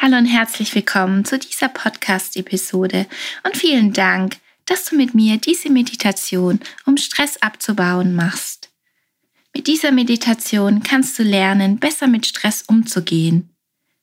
Hallo und herzlich willkommen zu dieser Podcast-Episode und vielen Dank, dass du mit mir diese Meditation, um Stress abzubauen, machst. Mit dieser Meditation kannst du lernen, besser mit Stress umzugehen.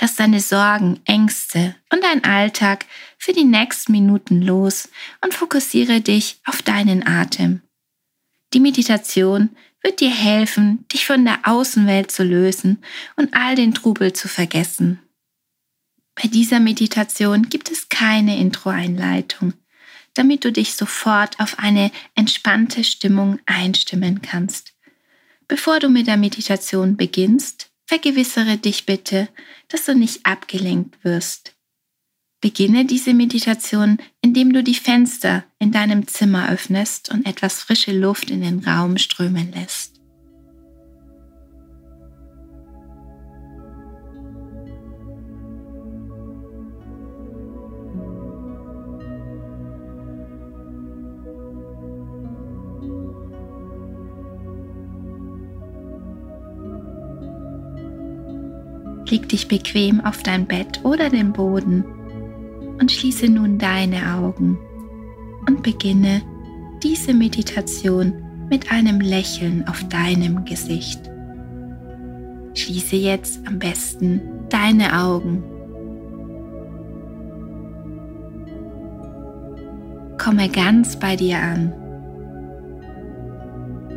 Lass deine Sorgen, Ängste und dein Alltag für die nächsten Minuten los und fokussiere dich auf deinen Atem. Die Meditation wird dir helfen, dich von der Außenwelt zu lösen und all den Trubel zu vergessen. Bei dieser Meditation gibt es keine Intro-Einleitung, damit du dich sofort auf eine entspannte Stimmung einstimmen kannst. Bevor du mit der Meditation beginnst, vergewissere dich bitte, dass du nicht abgelenkt wirst. Beginne diese Meditation, indem du die Fenster in deinem Zimmer öffnest und etwas frische Luft in den Raum strömen lässt. Dich bequem auf dein Bett oder den Boden und schließe nun deine Augen und beginne diese Meditation mit einem Lächeln auf deinem Gesicht. Schließe jetzt am besten deine Augen. Komme ganz bei dir an.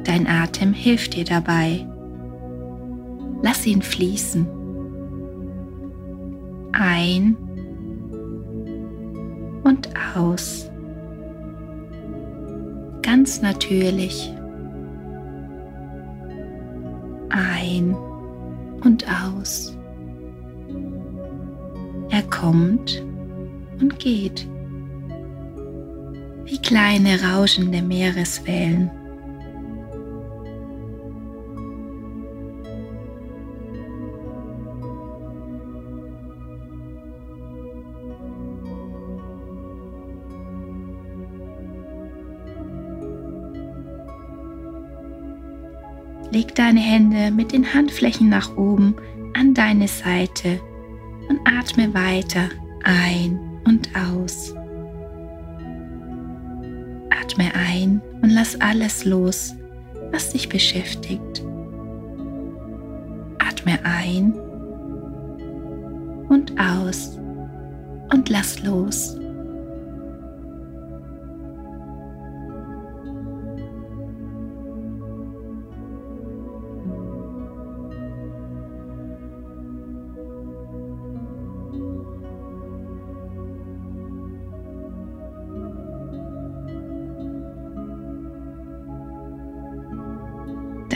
Dein Atem hilft dir dabei. Lass ihn fließen ein und aus. Ganz natürlich. Ein und aus. Er kommt und geht. Wie kleine rauschende Meereswellen. Leg deine Hände mit den Handflächen nach oben an deine Seite und atme weiter ein und aus. Atme ein und lass alles los, was dich beschäftigt. Atme ein und aus und lass los.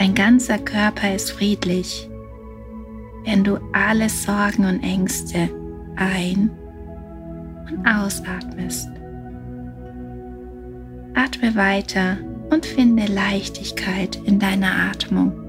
Dein ganzer Körper ist friedlich, wenn du alle Sorgen und Ängste ein- und ausatmest. Atme weiter und finde Leichtigkeit in deiner Atmung.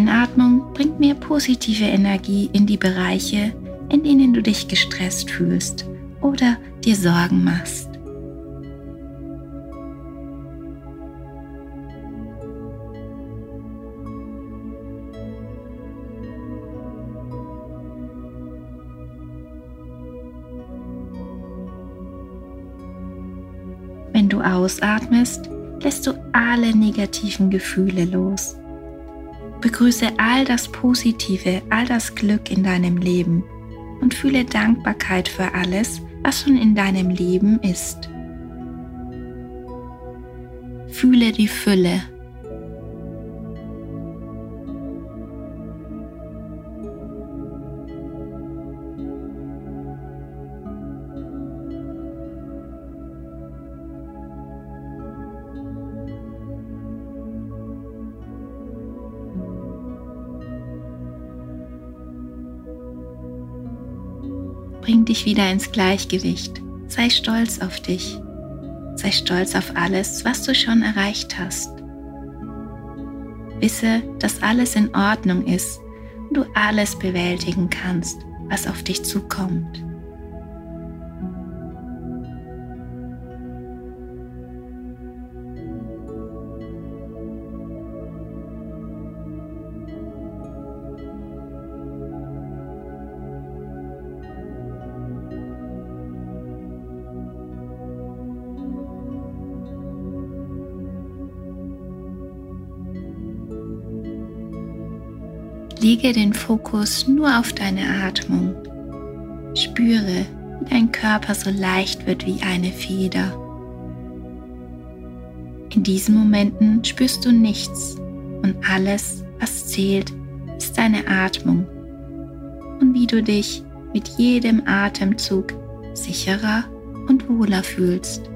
Einatmung bringt mehr positive Energie in die Bereiche, in denen du dich gestresst fühlst oder dir Sorgen machst. Wenn du ausatmest, lässt du alle negativen Gefühle los. Begrüße all das Positive, all das Glück in deinem Leben und fühle Dankbarkeit für alles, was schon in deinem Leben ist. Fühle die Fülle Bring dich wieder ins Gleichgewicht. Sei stolz auf dich. Sei stolz auf alles, was du schon erreicht hast. Wisse, dass alles in Ordnung ist und du alles bewältigen kannst, was auf dich zukommt. Lege den Fokus nur auf deine Atmung. Spüre, wie dein Körper so leicht wird wie eine Feder. In diesen Momenten spürst du nichts und alles, was zählt, ist deine Atmung und wie du dich mit jedem Atemzug sicherer und wohler fühlst.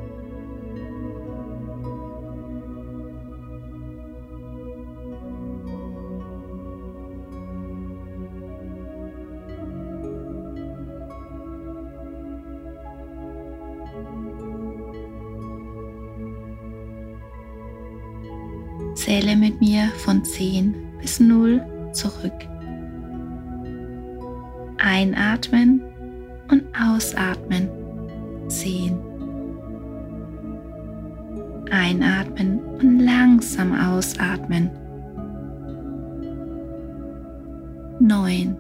Zähle mit mir von 10 bis 0 zurück. Einatmen und ausatmen 10. Einatmen und langsam ausatmen. 9.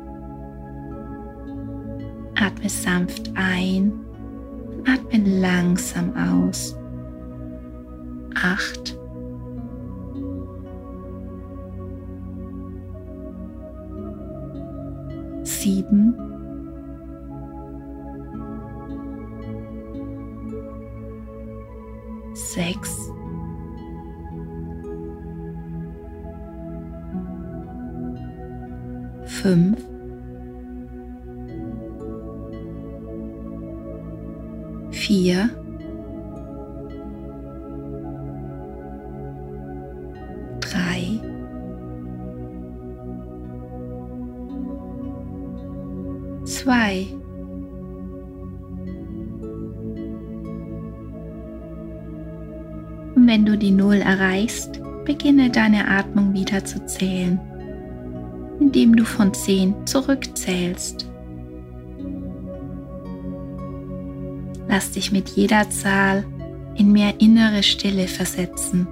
Atme sanft ein atme langsam aus. 8. sieben, sechs, fünf, vier, zwei. Und wenn du die Null erreichst, beginne deine Atmung wieder zu zählen, indem du von zehn zurückzählst. Lass dich mit jeder Zahl in mehr innere Stille versetzen.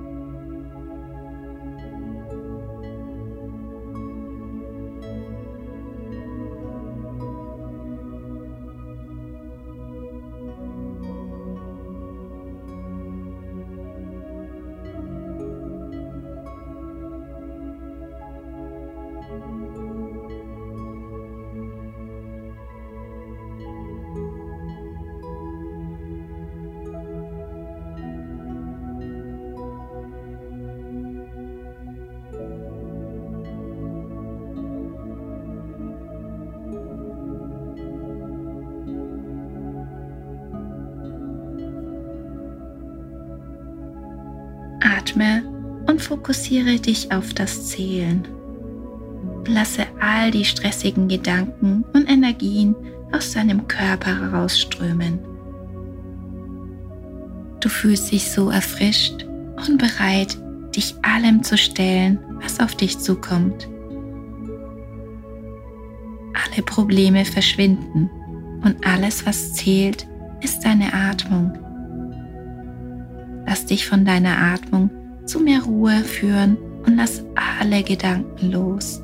Fokussiere dich auf das Zählen. Lasse all die stressigen Gedanken und Energien aus deinem Körper herausströmen. Du fühlst dich so erfrischt und bereit, dich allem zu stellen, was auf dich zukommt. Alle Probleme verschwinden und alles, was zählt, ist deine Atmung. Lass dich von deiner Atmung zu mehr Ruhe führen und lass alle Gedanken los.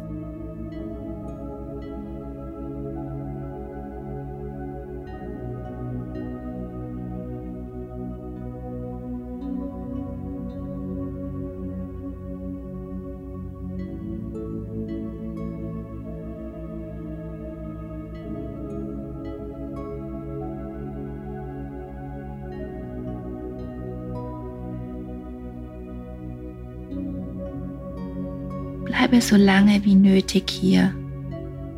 Bleibe so lange wie nötig hier.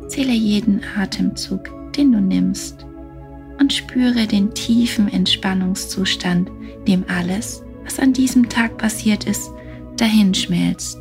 Zähle jeden Atemzug, den du nimmst und spüre den tiefen Entspannungszustand, dem alles, was an diesem Tag passiert ist, dahinschmelzt.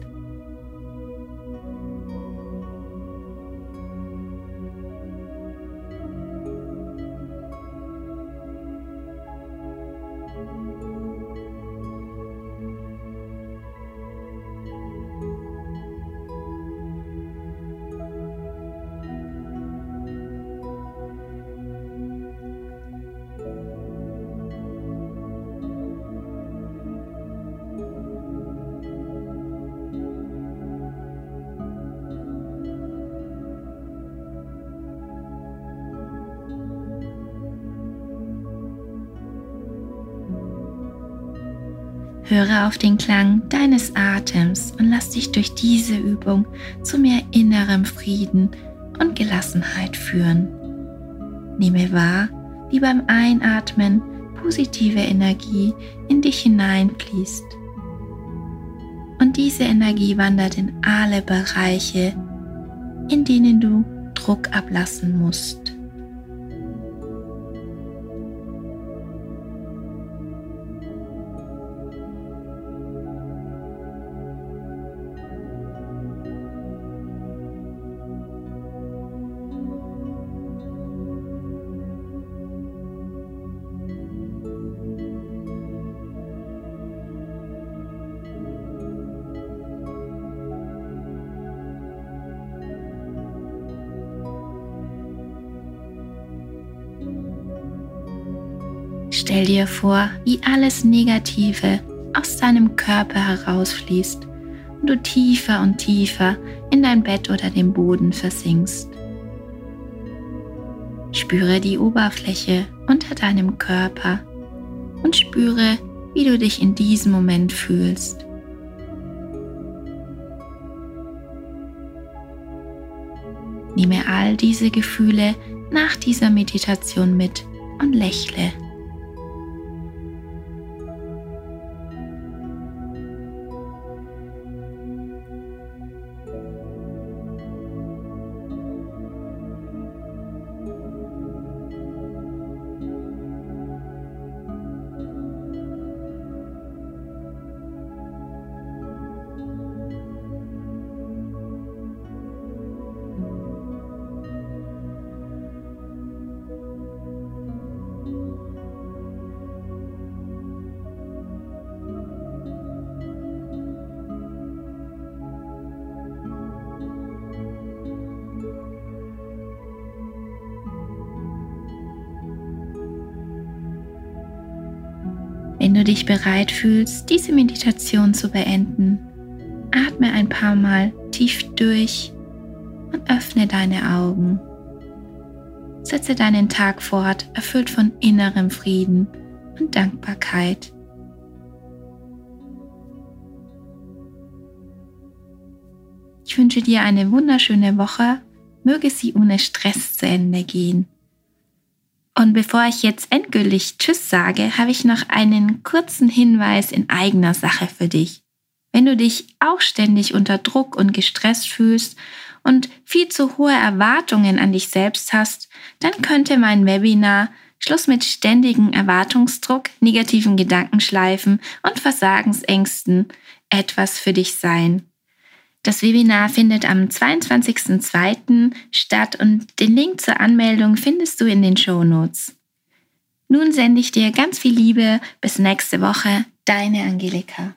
Höre auf den Klang deines Atems und lass dich durch diese Übung zu mehr innerem Frieden und Gelassenheit führen. Nehme wahr, wie beim Einatmen positive Energie in dich hineinfließt. Und diese Energie wandert in alle Bereiche, in denen du Druck ablassen musst. Stell dir vor, wie alles Negative aus deinem Körper herausfließt und du tiefer und tiefer in dein Bett oder den Boden versinkst. Spüre die Oberfläche unter deinem Körper und spüre, wie du dich in diesem Moment fühlst. Nehme all diese Gefühle nach dieser Meditation mit und lächle. Wenn du dich bereit fühlst, diese Meditation zu beenden, atme ein paar Mal tief durch und öffne deine Augen. Setze deinen Tag fort, erfüllt von innerem Frieden und Dankbarkeit. Ich wünsche dir eine wunderschöne Woche, möge sie ohne Stress zu Ende gehen. Und bevor ich jetzt endgültig Tschüss sage, habe ich noch einen kurzen Hinweis in eigener Sache für dich. Wenn du dich auch ständig unter Druck und gestresst fühlst und viel zu hohe Erwartungen an dich selbst hast, dann könnte mein Webinar Schluss mit ständigen Erwartungsdruck, negativen Gedankenschleifen und Versagensängsten etwas für dich sein. Das Webinar findet am 22.02. statt und den Link zur Anmeldung findest du in den Show Notes. Nun sende ich dir ganz viel Liebe. Bis nächste Woche, deine Angelika.